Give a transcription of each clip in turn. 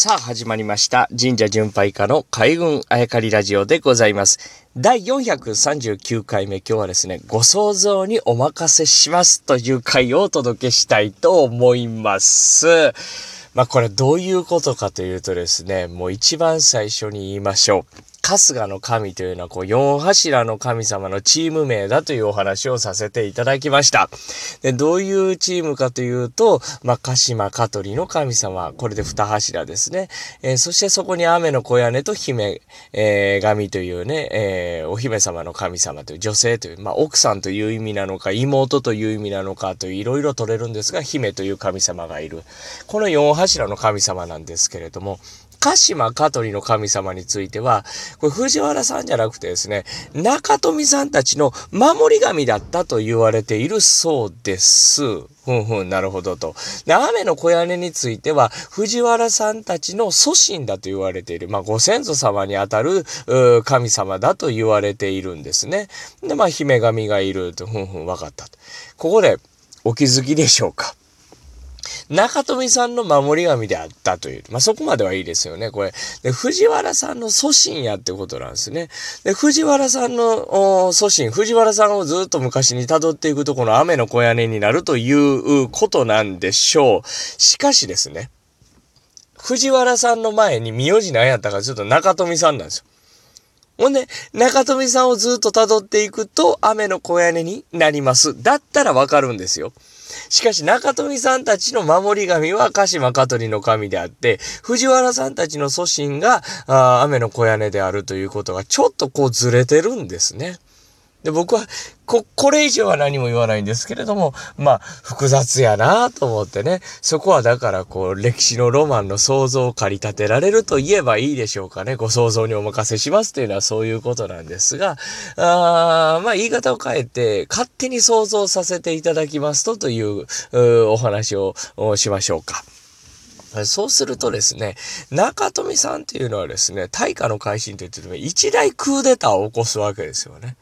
さあ始まりました神社巡拝家の海軍あやかりラジオでございます。第439回目今日はですね、ご想像にお任せしますという回をお届けしたいと思います。まあこれどういうことかというとですね、もう一番最初に言いましょう。春日の神というのは、こう、四柱の神様のチーム名だというお話をさせていただきました。で、どういうチームかというと、まあ、鹿島香取の神様、これで二柱ですね。えー、そしてそこに雨の小屋根と姫、えー、神というね、えー、お姫様の神様という女性という、まあ、奥さんという意味なのか、妹という意味なのかといういろいろ取れるんですが、姫という神様がいる。この四柱の神様なんですけれども、鹿島香取の神様については、これ藤原さんじゃなくてですね、中富さんたちの守り神だったと言われているそうです。ふんふん、なるほどと。で、雨の小屋根については、藤原さんたちの祖神だと言われている。まあ、ご先祖様にあたる神様だと言われているんですね。で、まあ、姫神がいると、ふんふん、わかったと。ここで、お気づきでしょうか中富さんの守り神であったという。まあ、そこまではいいですよね、これ。で、藤原さんの祖神やってことなんですね。で、藤原さんの祖神、藤原さんをずっと昔に辿っていくとこの雨の小屋根になるということなんでしょう。しかしですね、藤原さんの前に名字何やったかちょっと中富さんなんですよ。ほんで、中富さんをずっと辿っていくと雨の小屋根になります。だったらわかるんですよ。しかし中富さんたちの守り神は鹿島香取の神であって、藤原さんたちの祖神があ雨の小屋根であるということがちょっとこうずれてるんですね。で、僕は、こ、これ以上は何も言わないんですけれども、まあ、複雑やなと思ってね。そこはだから、こう、歴史のロマンの想像を駆り立てられると言えばいいでしょうかね。ご想像にお任せしますというのはそういうことなんですが、あまあ、言い方を変えて、勝手に想像させていただきますとというお話をしましょうか。そうするとですね、中富さんっていうのはですね、大化の改新といって一大クーデターを起こすわけですよね。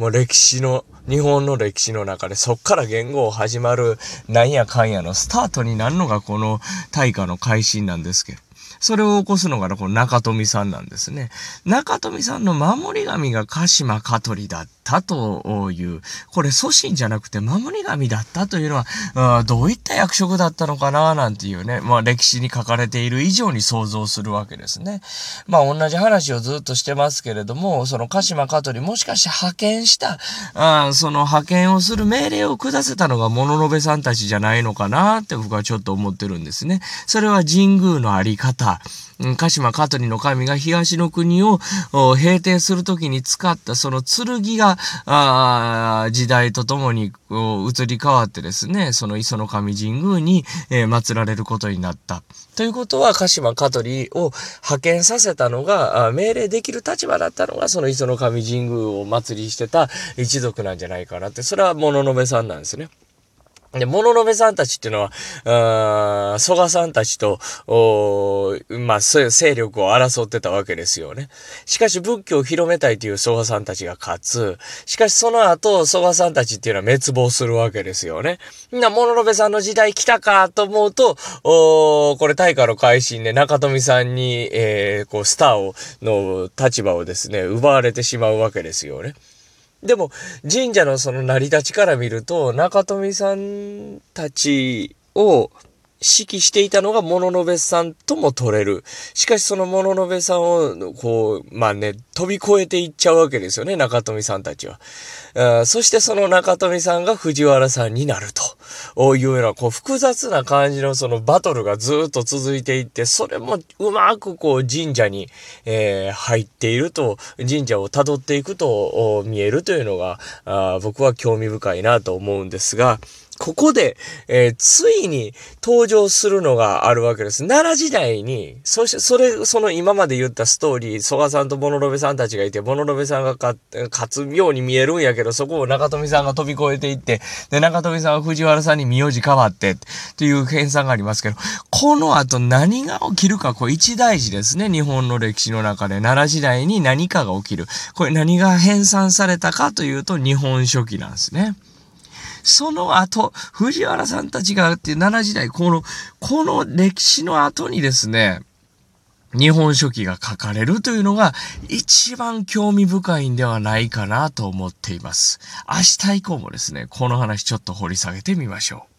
もう歴史の、日本の歴史の中でそっから言語を始まるなんやかんやのスタートになるのがこの大化の改新なんですけど。それを起こすのがこの中富さんなんですね。中富さんの守り神が鹿島香取だったという、これ祖神じゃなくて守り神だったというのは、どういった役職だったのかななんていうね、まあ歴史に書かれている以上に想像するわけですね。まあ同じ話をずっとしてますけれども、その鹿島香取もしかして派遣した、あその派遣をする命令を下せたのが物の部さんたちじゃないのかなって僕はちょっと思ってるんですね。それは神宮のあり方、鹿島香取の神が東の国を平定するときに使ったその剣が、時代とともに移り変わってですね、その磯の神神宮に、えー、祀られることになった。ということは、鹿島香取を派遣させたのが、命令できる立場だったのが、その磯の神神宮を祭りしてた一族なんじゃないかなって、それは物の部さんなんですね。で、物の部さんたちっていうのは、あ蘇我さんたちと、まあ、そういう勢力を争ってたわけですよね。しかし仏教を広めたいという蘇我さんたちが勝つ。しかしその後、蘇我さんたちっていうのは滅亡するわけですよね。な、物の部さんの時代来たかと思うと、おこれ大化の改新で中富さんに、えー、こう、スターを、の立場をですね、奪われてしまうわけですよね。でも、神社のその成り立ちから見ると、中富さんたちを指揮していたのが物の部さんとも取れる。しかしその物の部さんを、こう、まあね、飛び越えていっちゃうわけですよね、中富さんたちは。そしてその中富さんが藤原さんになるというような、こう、複雑な感じのそのバトルがずっと続いていって、それもうまくこう神社に、えー、入っていると、神社を辿っていくと見えるというのが、僕は興味深いなと思うんですが、ここで、えー、ついに登場するのがあるわけです。奈良時代に、そして、それ、その今まで言ったストーリー、蘇我さんと物部さんたちがいて、物部さんが勝つように見えるんやけど、そこを中富さんが飛び越えていって、で、中富さんは藤原さんに名字変わって、という編纂がありますけど、この後何が起きるか、これ一大事ですね。日本の歴史の中で、奈良時代に何かが起きる。これ何が編纂されたかというと、日本書紀なんですね。その後、藤原さんたちがあって奈良時代、この、この歴史の後にですね、日本書紀が書かれるというのが一番興味深いんではないかなと思っています。明日以降もですね、この話ちょっと掘り下げてみましょう。